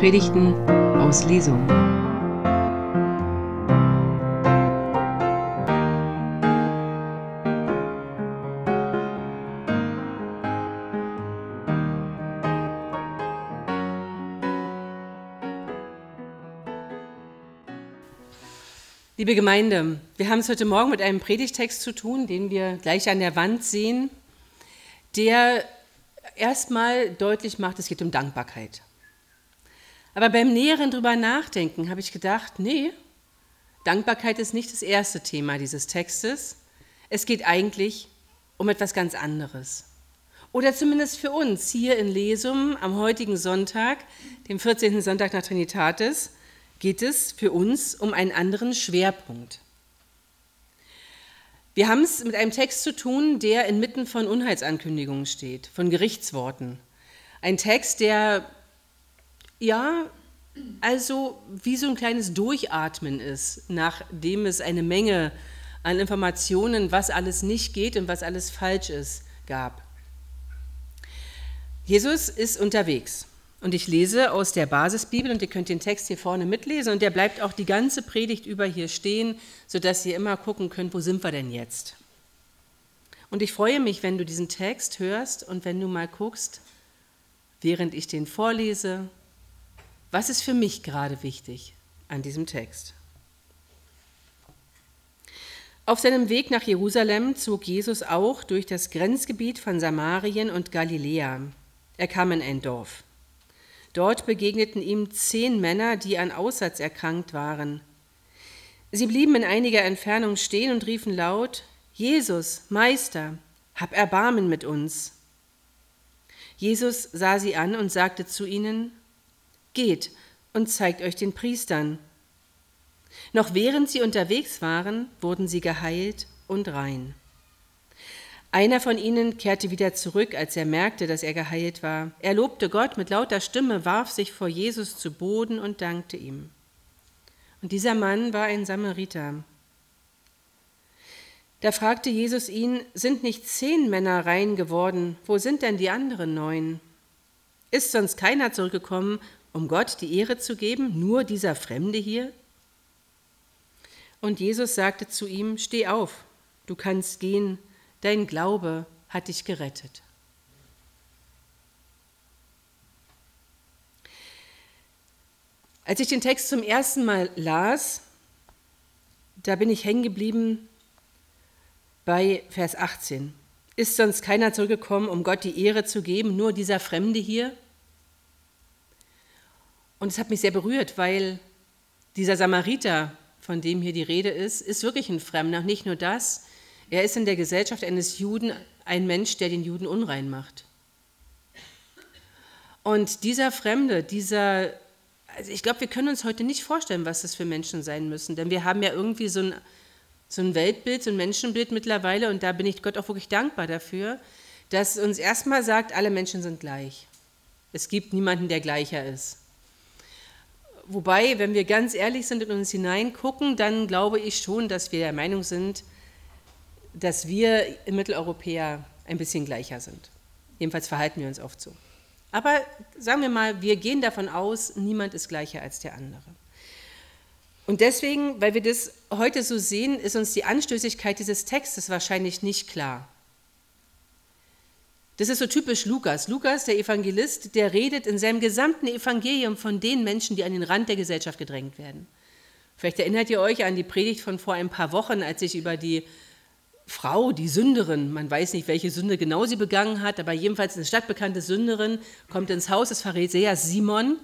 Predigten aus Lesung. Liebe Gemeinde, wir haben es heute Morgen mit einem Predigtext zu tun, den wir gleich an der Wand sehen, der erstmal deutlich macht, es geht um Dankbarkeit. Aber beim näheren drüber nachdenken habe ich gedacht, nee, Dankbarkeit ist nicht das erste Thema dieses Textes. Es geht eigentlich um etwas ganz anderes. Oder zumindest für uns hier in Lesum am heutigen Sonntag, dem 14. Sonntag nach Trinitatis, geht es für uns um einen anderen Schwerpunkt. Wir haben es mit einem Text zu tun, der inmitten von Unheilsankündigungen steht, von Gerichtsworten. Ein Text, der ja, also wie so ein kleines Durchatmen ist, nachdem es eine Menge an Informationen, was alles nicht geht und was alles falsch ist, gab. Jesus ist unterwegs und ich lese aus der Basisbibel und ihr könnt den Text hier vorne mitlesen und der bleibt auch die ganze Predigt über hier stehen, sodass ihr immer gucken könnt, wo sind wir denn jetzt. Und ich freue mich, wenn du diesen Text hörst und wenn du mal guckst, während ich den vorlese, was ist für mich gerade wichtig an diesem Text? Auf seinem Weg nach Jerusalem zog Jesus auch durch das Grenzgebiet von Samarien und Galiläa. Er kam in ein Dorf. Dort begegneten ihm zehn Männer, die an Aussatz erkrankt waren. Sie blieben in einiger Entfernung stehen und riefen laut, Jesus, Meister, hab Erbarmen mit uns. Jesus sah sie an und sagte zu ihnen, Geht und zeigt euch den Priestern. Noch während sie unterwegs waren, wurden sie geheilt und rein. Einer von ihnen kehrte wieder zurück, als er merkte, dass er geheilt war. Er lobte Gott mit lauter Stimme, warf sich vor Jesus zu Boden und dankte ihm. Und dieser Mann war ein Samariter. Da fragte Jesus ihn, sind nicht zehn Männer rein geworden? Wo sind denn die anderen neun? Ist sonst keiner zurückgekommen um Gott die Ehre zu geben, nur dieser Fremde hier? Und Jesus sagte zu ihm, Steh auf, du kannst gehen, dein Glaube hat dich gerettet. Als ich den Text zum ersten Mal las, da bin ich hängen geblieben bei Vers 18. Ist sonst keiner zurückgekommen, um Gott die Ehre zu geben, nur dieser Fremde hier? Und es hat mich sehr berührt, weil dieser Samariter, von dem hier die Rede ist, ist wirklich ein Fremder. Nicht nur das, er ist in der Gesellschaft eines Juden ein Mensch, der den Juden unrein macht. Und dieser Fremde, dieser, also ich glaube, wir können uns heute nicht vorstellen, was das für Menschen sein müssen, denn wir haben ja irgendwie so ein, so ein Weltbild, so ein Menschenbild mittlerweile und da bin ich Gott auch wirklich dankbar dafür, dass uns erstmal sagt, alle Menschen sind gleich. Es gibt niemanden, der gleicher ist. Wobei, wenn wir ganz ehrlich sind und uns hineingucken, dann glaube ich schon, dass wir der Meinung sind, dass wir Mitteleuropäer ein bisschen gleicher sind. Jedenfalls verhalten wir uns oft so. Aber sagen wir mal, wir gehen davon aus, niemand ist gleicher als der andere. Und deswegen, weil wir das heute so sehen, ist uns die Anstößigkeit dieses Textes wahrscheinlich nicht klar. Das ist so typisch Lukas. Lukas, der Evangelist, der redet in seinem gesamten Evangelium von den Menschen, die an den Rand der Gesellschaft gedrängt werden. Vielleicht erinnert ihr euch an die Predigt von vor ein paar Wochen, als ich über die Frau, die Sünderin, man weiß nicht, welche Sünde genau sie begangen hat, aber jedenfalls eine stadtbekannte Sünderin, kommt ins Haus des Pharisäers Simon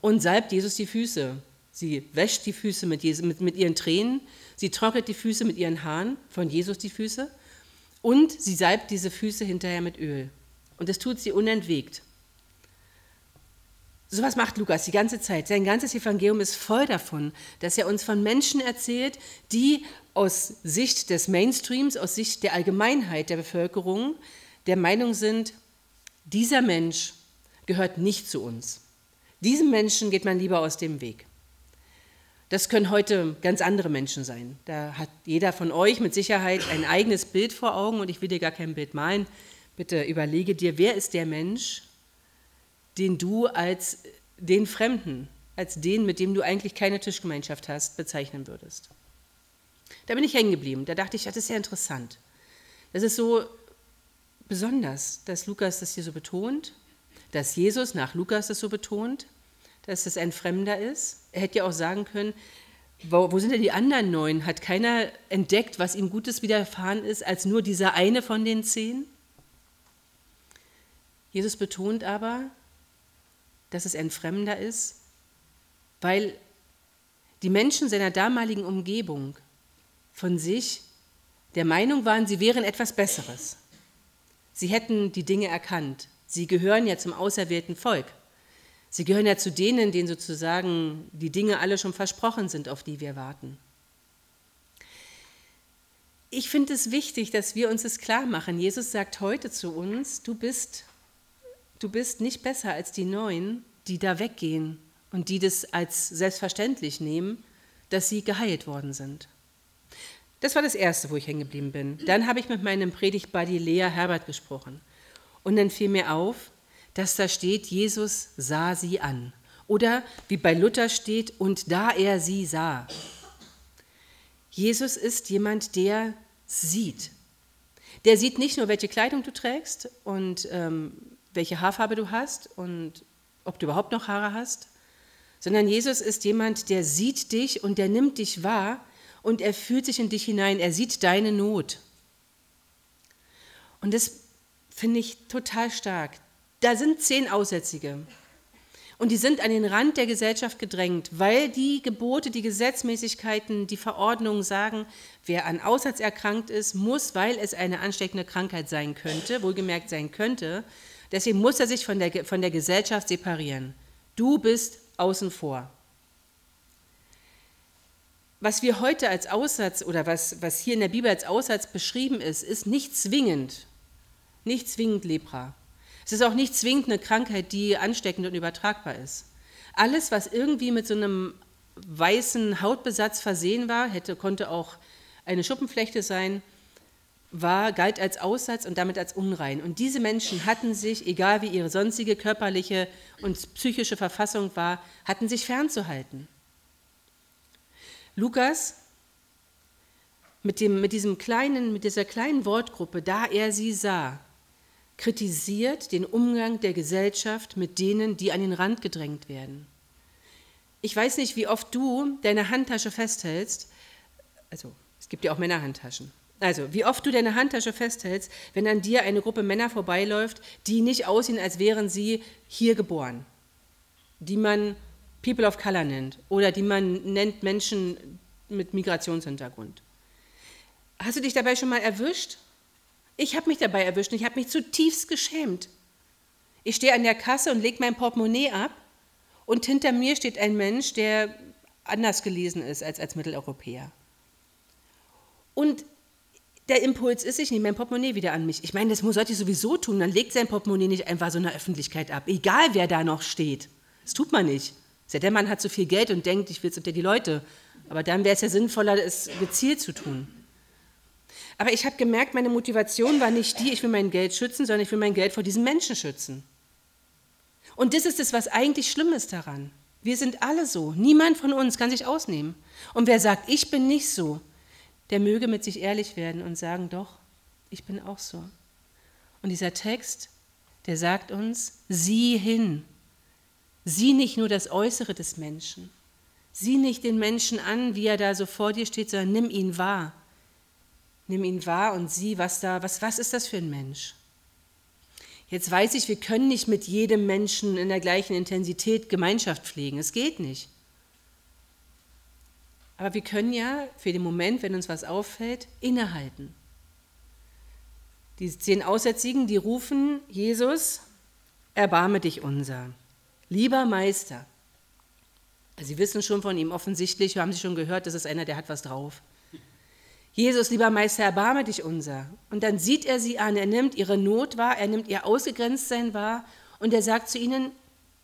und salbt Jesus die Füße. Sie wäscht die Füße mit, Jesus, mit, mit ihren Tränen, sie trocknet die Füße mit ihren Haaren, von Jesus die Füße, und sie salbt diese Füße hinterher mit Öl. Und das tut sie unentwegt. So was macht Lukas die ganze Zeit. Sein ganzes Evangelium ist voll davon, dass er uns von Menschen erzählt, die aus Sicht des Mainstreams, aus Sicht der Allgemeinheit der Bevölkerung der Meinung sind, dieser Mensch gehört nicht zu uns. Diesem Menschen geht man lieber aus dem Weg. Das können heute ganz andere Menschen sein. Da hat jeder von euch mit Sicherheit ein eigenes Bild vor Augen und ich will dir gar kein Bild malen. Bitte überlege dir, wer ist der Mensch, den du als den Fremden als den, mit dem du eigentlich keine Tischgemeinschaft hast, bezeichnen würdest. Da bin ich hängen geblieben. Da dachte ich, das ist ja interessant. Das ist so besonders, dass Lukas das hier so betont, dass Jesus nach Lukas das so betont, dass es ein Fremder ist. Er hätte ja auch sagen können, wo, wo sind denn die anderen neun? Hat keiner entdeckt, was ihm Gutes widerfahren ist, als nur dieser eine von den zehn? Jesus betont aber, dass es ein Fremder ist, weil die Menschen seiner damaligen Umgebung von sich der Meinung waren, sie wären etwas Besseres. Sie hätten die Dinge erkannt. Sie gehören ja zum auserwählten Volk. Sie gehören ja zu denen, denen sozusagen die Dinge alle schon versprochen sind, auf die wir warten. Ich finde es wichtig, dass wir uns das klar machen. Jesus sagt heute zu uns, du bist, du bist nicht besser als die Neuen, die da weggehen und die das als selbstverständlich nehmen, dass sie geheilt worden sind. Das war das Erste, wo ich hängen geblieben bin. Dann habe ich mit meinem Predigtbuddy Lea Herbert gesprochen. Und dann fiel mir auf, dass da steht, Jesus sah sie an. Oder wie bei Luther steht, und da er sie sah. Jesus ist jemand, der sieht. Der sieht nicht nur, welche Kleidung du trägst und ähm, welche Haarfarbe du hast und ob du überhaupt noch Haare hast, sondern Jesus ist jemand, der sieht dich und der nimmt dich wahr und er fühlt sich in dich hinein, er sieht deine Not. Und das finde ich total stark. Da sind zehn Aussätzige. Und die sind an den Rand der Gesellschaft gedrängt, weil die Gebote, die Gesetzmäßigkeiten, die Verordnungen sagen, wer an Aussatz erkrankt ist, muss, weil es eine ansteckende Krankheit sein könnte, wohlgemerkt sein könnte, deswegen muss er sich von der, von der Gesellschaft separieren. Du bist außen vor. Was wir heute als Aussatz oder was, was hier in der Bibel als Aussatz beschrieben ist, ist nicht zwingend, nicht zwingend Lepra. Es ist auch nicht zwingend eine Krankheit, die ansteckend und übertragbar ist. Alles, was irgendwie mit so einem weißen Hautbesatz versehen war, hätte, konnte auch eine Schuppenflechte sein, war, galt als Aussatz und damit als unrein. Und diese Menschen hatten sich, egal wie ihre sonstige körperliche und psychische Verfassung war, hatten sich fernzuhalten. Lukas mit, dem, mit, diesem kleinen, mit dieser kleinen Wortgruppe, da er sie sah, kritisiert den Umgang der Gesellschaft mit denen, die an den Rand gedrängt werden. Ich weiß nicht, wie oft du deine Handtasche festhältst. Also, es gibt ja auch Männerhandtaschen. Also, wie oft du deine Handtasche festhältst, wenn an dir eine Gruppe Männer vorbeiläuft, die nicht aussehen, als wären sie hier geboren, die man People of Color nennt oder die man nennt Menschen mit Migrationshintergrund. Hast du dich dabei schon mal erwischt? Ich habe mich dabei erwischt und ich habe mich zutiefst geschämt. Ich stehe an der Kasse und lege mein Portemonnaie ab und hinter mir steht ein Mensch, der anders gelesen ist als als Mitteleuropäer. Und der Impuls ist, ich nehme mein Portemonnaie wieder an mich. Ich meine, das sollte ich sowieso tun. Dann legt sein Portemonnaie nicht einfach so in der Öffentlichkeit ab. Egal, wer da noch steht. Das tut man nicht. Der Mann hat so viel Geld und denkt, ich will es unter die Leute. Aber dann wäre es ja sinnvoller, es gezielt zu tun. Aber ich habe gemerkt, meine Motivation war nicht die, ich will mein Geld schützen, sondern ich will mein Geld vor diesen Menschen schützen. Und das ist es, was eigentlich schlimm ist daran. Wir sind alle so. Niemand von uns kann sich ausnehmen. Und wer sagt, ich bin nicht so, der möge mit sich ehrlich werden und sagen, doch, ich bin auch so. Und dieser Text, der sagt uns, sieh hin. Sieh nicht nur das Äußere des Menschen. Sieh nicht den Menschen an, wie er da so vor dir steht, sondern nimm ihn wahr. Nimm ihn wahr und sieh, was da, was, was ist das für ein Mensch? Jetzt weiß ich, wir können nicht mit jedem Menschen in der gleichen Intensität Gemeinschaft pflegen. Es geht nicht. Aber wir können ja für den Moment, wenn uns was auffällt, innehalten. Die zehn Aussätzigen, die rufen, Jesus, erbarme dich unser. Lieber Meister. Sie wissen schon von ihm offensichtlich, haben Sie schon gehört, das ist einer, der hat was drauf. Jesus, lieber Meister, erbarme dich unser. Und dann sieht er sie an, er nimmt ihre Not wahr, er nimmt ihr Ausgegrenztsein wahr und er sagt zu ihnen,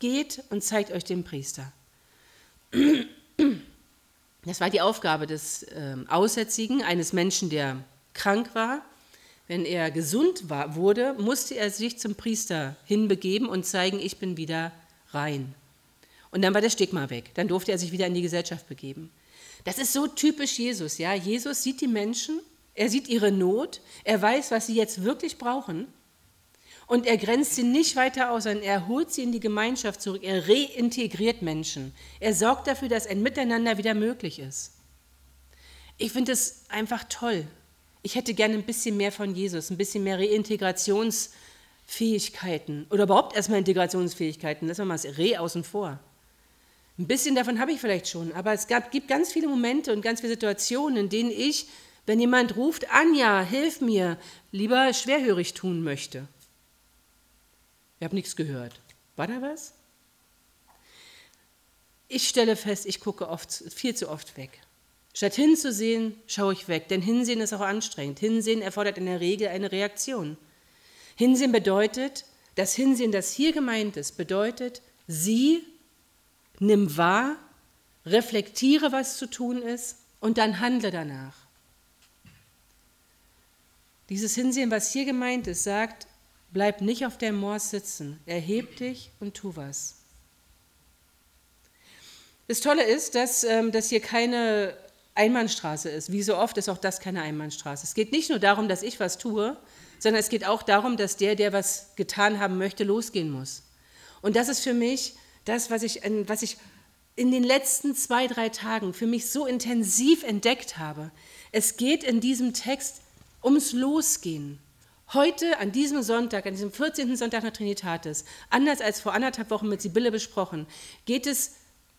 geht und zeigt euch den Priester. Das war die Aufgabe des äh, Aussätzigen, eines Menschen, der krank war. Wenn er gesund war, wurde, musste er sich zum Priester hinbegeben und zeigen, ich bin wieder rein. Und dann war das Stigma weg. Dann durfte er sich wieder in die Gesellschaft begeben. Das ist so typisch Jesus, ja. Jesus sieht die Menschen, er sieht ihre Not, er weiß, was sie jetzt wirklich brauchen. Und er grenzt sie nicht weiter aus, sondern er holt sie in die Gemeinschaft zurück. Er reintegriert Menschen. Er sorgt dafür, dass ein Miteinander wieder möglich ist. Ich finde es einfach toll. Ich hätte gerne ein bisschen mehr von Jesus, ein bisschen mehr Reintegrationsfähigkeiten oder überhaupt erstmal Integrationsfähigkeiten. Lassen wir mal das Re außen vor. Ein bisschen davon habe ich vielleicht schon, aber es gab, gibt ganz viele Momente und ganz viele Situationen, in denen ich, wenn jemand ruft, Anja, hilf mir, lieber schwerhörig tun möchte. Ich habe nichts gehört. War da was? Ich stelle fest, ich gucke oft, viel zu oft weg. Statt hinzusehen, schaue ich weg, denn Hinsehen ist auch anstrengend. Hinsehen erfordert in der Regel eine Reaktion. Hinsehen bedeutet, das Hinsehen, das hier gemeint ist, bedeutet, sie nimm wahr, reflektiere, was zu tun ist und dann handle danach. Dieses Hinsehen, was hier gemeint ist, sagt, bleib nicht auf der Moors sitzen, erheb dich und tu was. Das Tolle ist, dass ähm, das hier keine Einbahnstraße ist. Wie so oft ist auch das keine Einbahnstraße. Es geht nicht nur darum, dass ich was tue, sondern es geht auch darum, dass der, der was getan haben möchte, losgehen muss. Und das ist für mich das, was ich, was ich in den letzten zwei, drei Tagen für mich so intensiv entdeckt habe. Es geht in diesem Text ums Losgehen. Heute, an diesem Sonntag, an diesem 14. Sonntag nach Trinitatis, anders als vor anderthalb Wochen mit Sibylle besprochen, geht es,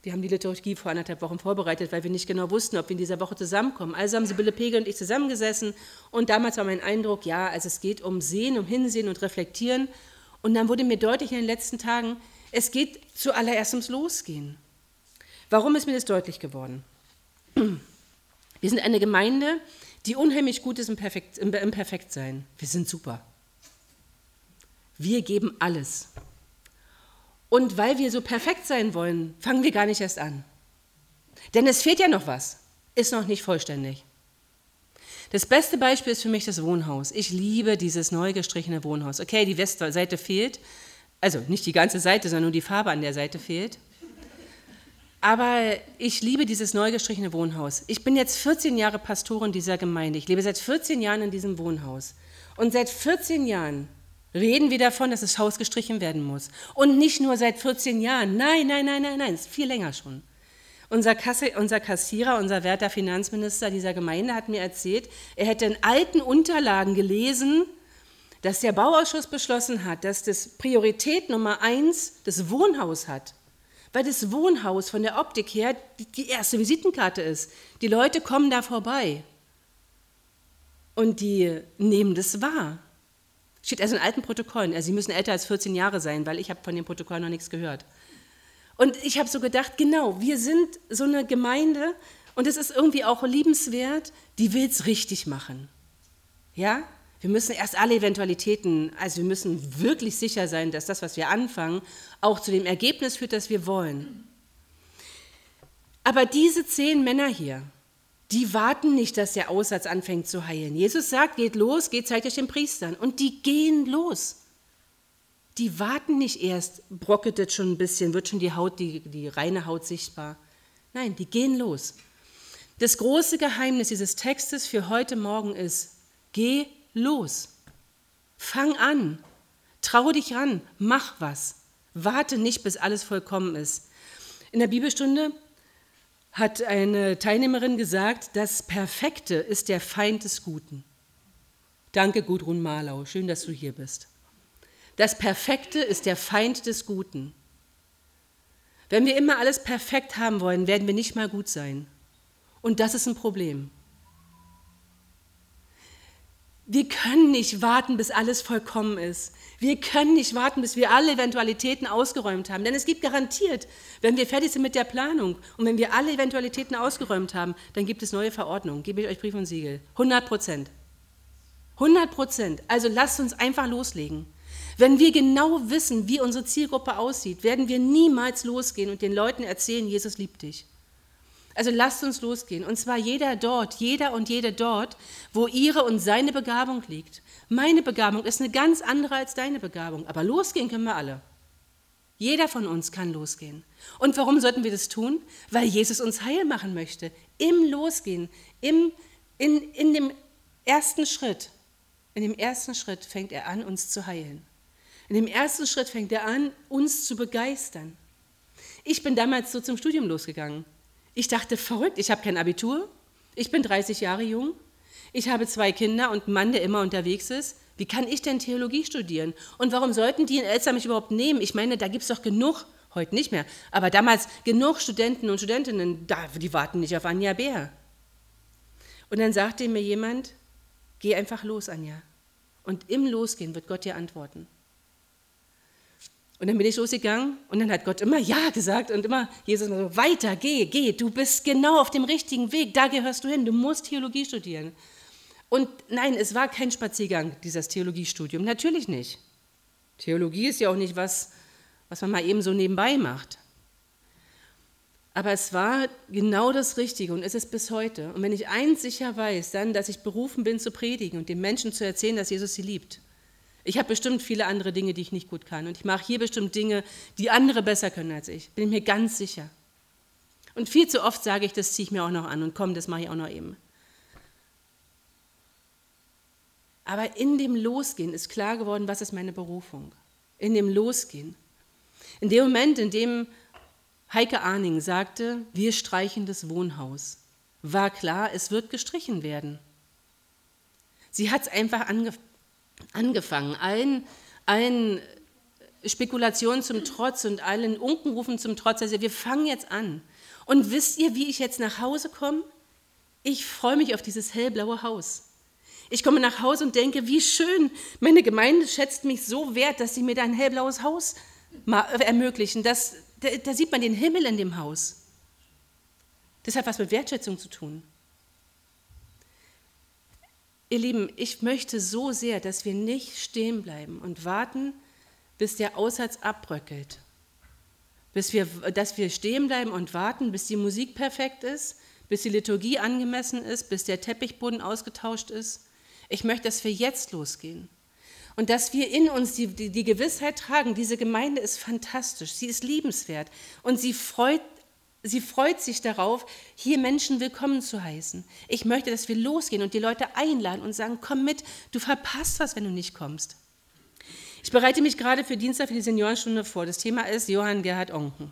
wir haben die Liturgie vor anderthalb Wochen vorbereitet, weil wir nicht genau wussten, ob wir in dieser Woche zusammenkommen. Also haben Sibylle Pegel und ich zusammengesessen und damals war mein Eindruck, ja, also es geht um Sehen, um Hinsehen und Reflektieren. Und dann wurde mir deutlich in den letzten Tagen, es geht zuallererst ums Losgehen. Warum ist mir das deutlich geworden? Wir sind eine Gemeinde, die unheimlich gut ist im, Perfekt, im, im Perfektsein. Wir sind super. Wir geben alles. Und weil wir so perfekt sein wollen, fangen wir gar nicht erst an. Denn es fehlt ja noch was, ist noch nicht vollständig. Das beste Beispiel ist für mich das Wohnhaus. Ich liebe dieses neu gestrichene Wohnhaus. Okay, die Westseite fehlt, also nicht die ganze Seite, sondern nur die Farbe an der Seite fehlt. Aber ich liebe dieses neu gestrichene Wohnhaus. Ich bin jetzt 14 Jahre Pastorin dieser Gemeinde. Ich lebe seit 14 Jahren in diesem Wohnhaus. Und seit 14 Jahren reden wir davon, dass das Haus gestrichen werden muss. Und nicht nur seit 14 Jahren. Nein, nein, nein, nein, nein, es ist viel länger schon. Unser, Kasse, unser Kassierer, unser werter Finanzminister dieser Gemeinde hat mir erzählt, er hätte in alten Unterlagen gelesen, dass der Bauausschuss beschlossen hat, dass das Priorität Nummer eins das Wohnhaus hat. Weil das Wohnhaus von der Optik her die erste Visitenkarte ist. Die Leute kommen da vorbei. Und die nehmen das wahr. Steht also in alten Protokollen. Also sie müssen älter als 14 Jahre sein, weil ich habe von dem Protokoll noch nichts gehört. Und ich habe so gedacht, genau, wir sind so eine Gemeinde und es ist irgendwie auch liebenswert, die will es richtig machen. Ja? Wir müssen erst alle Eventualitäten, also wir müssen wirklich sicher sein, dass das, was wir anfangen, auch zu dem Ergebnis führt, das wir wollen. Aber diese zehn Männer hier, die warten nicht, dass der Aussatz anfängt zu heilen. Jesus sagt, geht los, geht, zeigt euch den Priestern. Und die gehen los. Die warten nicht erst, brockelt es schon ein bisschen, wird schon die Haut, die, die reine Haut sichtbar. Nein, die gehen los. Das große Geheimnis dieses Textes für heute Morgen ist, geh los. Fang an. Trau dich ran. Mach was. Warte nicht, bis alles vollkommen ist. In der Bibelstunde hat eine Teilnehmerin gesagt, das Perfekte ist der Feind des Guten. Danke, Gudrun Marlau. Schön, dass du hier bist. Das Perfekte ist der Feind des Guten. Wenn wir immer alles perfekt haben wollen, werden wir nicht mal gut sein. Und das ist ein Problem. Wir können nicht warten, bis alles vollkommen ist. Wir können nicht warten, bis wir alle Eventualitäten ausgeräumt haben. Denn es gibt garantiert, wenn wir fertig sind mit der Planung und wenn wir alle Eventualitäten ausgeräumt haben, dann gibt es neue Verordnungen. Gebe ich euch Brief und Siegel. 100 Prozent. 100 Prozent. Also lasst uns einfach loslegen. Wenn wir genau wissen, wie unsere Zielgruppe aussieht, werden wir niemals losgehen und den Leuten erzählen, Jesus liebt dich. Also lasst uns losgehen. Und zwar jeder dort, jeder und jede dort, wo ihre und seine Begabung liegt. Meine Begabung ist eine ganz andere als deine Begabung. Aber losgehen können wir alle. Jeder von uns kann losgehen. Und warum sollten wir das tun? Weil Jesus uns heil machen möchte. Im Losgehen, im, in, in dem ersten Schritt, in dem ersten Schritt fängt er an, uns zu heilen. In dem ersten Schritt fängt er an, uns zu begeistern. Ich bin damals so zum Studium losgegangen. Ich dachte, verrückt, ich habe kein Abitur, ich bin 30 Jahre jung, ich habe zwei Kinder und einen Mann, der immer unterwegs ist. Wie kann ich denn Theologie studieren? Und warum sollten die in Elster mich überhaupt nehmen? Ich meine, da gibt es doch genug, heute nicht mehr, aber damals genug Studenten und Studentinnen, die warten nicht auf Anja Bär. Und dann sagte mir jemand, geh einfach los, Anja. Und im Losgehen wird Gott dir antworten. Und dann bin ich losgegangen und dann hat Gott immer Ja gesagt und immer Jesus so, weiter, geh, geh, du bist genau auf dem richtigen Weg, da gehörst du hin, du musst Theologie studieren. Und nein, es war kein Spaziergang, dieses Theologiestudium, natürlich nicht. Theologie ist ja auch nicht was, was man mal eben so nebenbei macht. Aber es war genau das Richtige und es ist bis heute. Und wenn ich eins sicher weiß, dann, dass ich berufen bin zu predigen und den Menschen zu erzählen, dass Jesus sie liebt. Ich habe bestimmt viele andere Dinge, die ich nicht gut kann. Und ich mache hier bestimmt Dinge, die andere besser können als ich. Bin ich mir ganz sicher. Und viel zu oft sage ich, das ziehe ich mir auch noch an und komm, das mache ich auch noch eben. Aber in dem Losgehen ist klar geworden, was ist meine Berufung. In dem Losgehen. In dem Moment, in dem Heike Arning sagte, wir streichen das Wohnhaus, war klar, es wird gestrichen werden. Sie hat es einfach angefangen angefangen, allen, allen Spekulationen zum Trotz und allen Unkenrufen zum Trotz. Also wir fangen jetzt an. Und wisst ihr, wie ich jetzt nach Hause komme? Ich freue mich auf dieses hellblaue Haus. Ich komme nach Hause und denke, wie schön, meine Gemeinde schätzt mich so wert, dass sie mir da ein hellblaues Haus ermöglichen. Das, da, da sieht man den Himmel in dem Haus. Das hat was mit Wertschätzung zu tun. Ihr Lieben, ich möchte so sehr, dass wir nicht stehen bleiben und warten, bis der Aussatz abbröckelt. Bis wir, dass wir stehen bleiben und warten, bis die Musik perfekt ist, bis die Liturgie angemessen ist, bis der Teppichboden ausgetauscht ist. Ich möchte, dass wir jetzt losgehen. Und dass wir in uns die, die, die Gewissheit tragen, diese Gemeinde ist fantastisch, sie ist liebenswert und sie freut Sie freut sich darauf, hier Menschen willkommen zu heißen. Ich möchte, dass wir losgehen und die Leute einladen und sagen, komm mit, du verpasst was, wenn du nicht kommst. Ich bereite mich gerade für Dienstag für die Seniorenstunde vor. Das Thema ist Johann Gerhard Onken.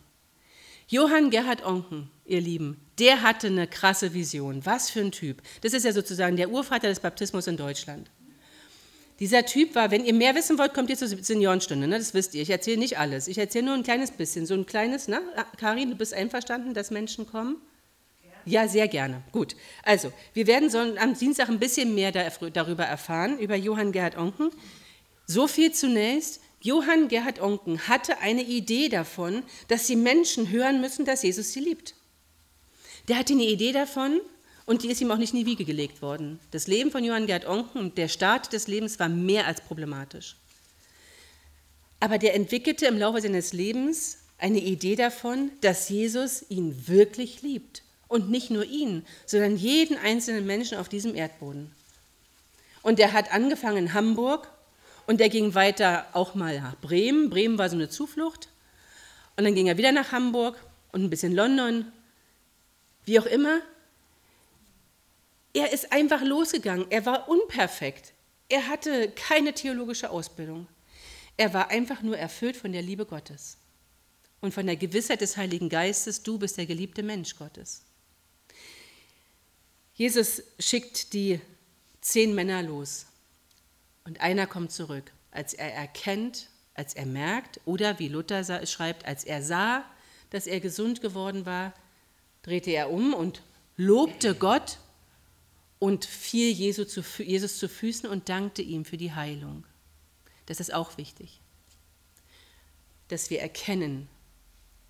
Johann Gerhard Onken, ihr Lieben, der hatte eine krasse Vision. Was für ein Typ. Das ist ja sozusagen der Urvater des Baptismus in Deutschland. Dieser Typ war, wenn ihr mehr wissen wollt, kommt ihr zur Seniorenstunde, ne? das wisst ihr. Ich erzähle nicht alles. Ich erzähle nur ein kleines bisschen. So ein kleines, ne? Karin, du bist einverstanden, dass Menschen kommen? Ja, sehr gerne. Gut. Also, wir werden so am Dienstag ein bisschen mehr darüber erfahren, über Johann Gerhard Onken. So viel zunächst. Johann Gerhard Onken hatte eine Idee davon, dass die Menschen hören müssen, dass Jesus sie liebt. Der hatte eine Idee davon, und die ist ihm auch nicht in die Wiege gelegt worden. Das Leben von Johann Gerd Onken und der Start des Lebens war mehr als problematisch. Aber der entwickelte im Laufe seines Lebens eine Idee davon, dass Jesus ihn wirklich liebt. Und nicht nur ihn, sondern jeden einzelnen Menschen auf diesem Erdboden. Und er hat angefangen in Hamburg und er ging weiter auch mal nach Bremen. Bremen war so eine Zuflucht. Und dann ging er wieder nach Hamburg und ein bisschen London. Wie auch immer, er ist einfach losgegangen. Er war unperfekt. Er hatte keine theologische Ausbildung. Er war einfach nur erfüllt von der Liebe Gottes und von der Gewissheit des Heiligen Geistes, du bist der geliebte Mensch Gottes. Jesus schickt die zehn Männer los und einer kommt zurück, als er erkennt, als er merkt oder wie Luther schreibt, als er sah, dass er gesund geworden war, drehte er um und lobte Gott und fiel Jesus zu, Füßen und dankte ihm für die Heilung. Das ist auch wichtig, dass wir erkennen,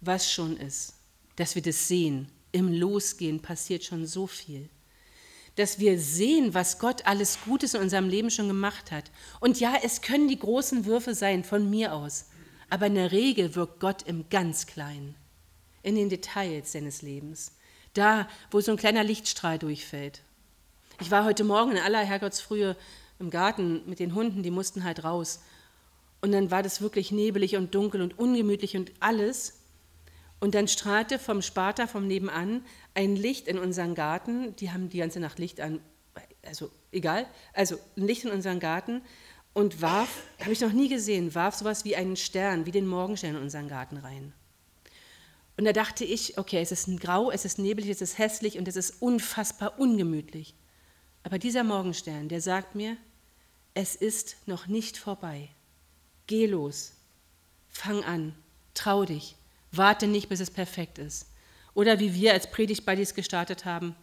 was schon ist, dass wir das sehen. Im Losgehen passiert schon so viel. Dass wir sehen, was Gott alles Gutes in unserem Leben schon gemacht hat. Und ja, es können die großen Würfe sein von mir aus, aber in der Regel wirkt Gott im ganz Kleinen, in den Details seines Lebens. Da, wo so ein kleiner Lichtstrahl durchfällt, ich war heute Morgen in aller Herrgottsfrühe im Garten mit den Hunden, die mussten halt raus. Und dann war das wirklich nebelig und dunkel und ungemütlich und alles. Und dann strahlte vom Sparta vom nebenan ein Licht in unseren Garten. Die haben die ganze Nacht Licht an, also egal, also ein Licht in unseren Garten und warf, habe ich noch nie gesehen, warf sowas wie einen Stern, wie den Morgenstern in unseren Garten rein. Und da dachte ich, okay, es ist grau, es ist nebelig, es ist hässlich und es ist unfassbar ungemütlich. Aber dieser Morgenstern, der sagt mir, es ist noch nicht vorbei. Geh los, fang an, trau dich, warte nicht, bis es perfekt ist. Oder wie wir als Predigt-Buddies gestartet haben,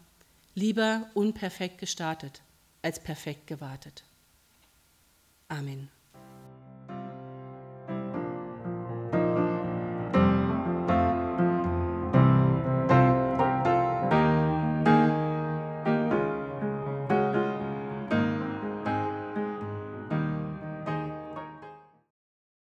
lieber unperfekt gestartet als perfekt gewartet. Amen.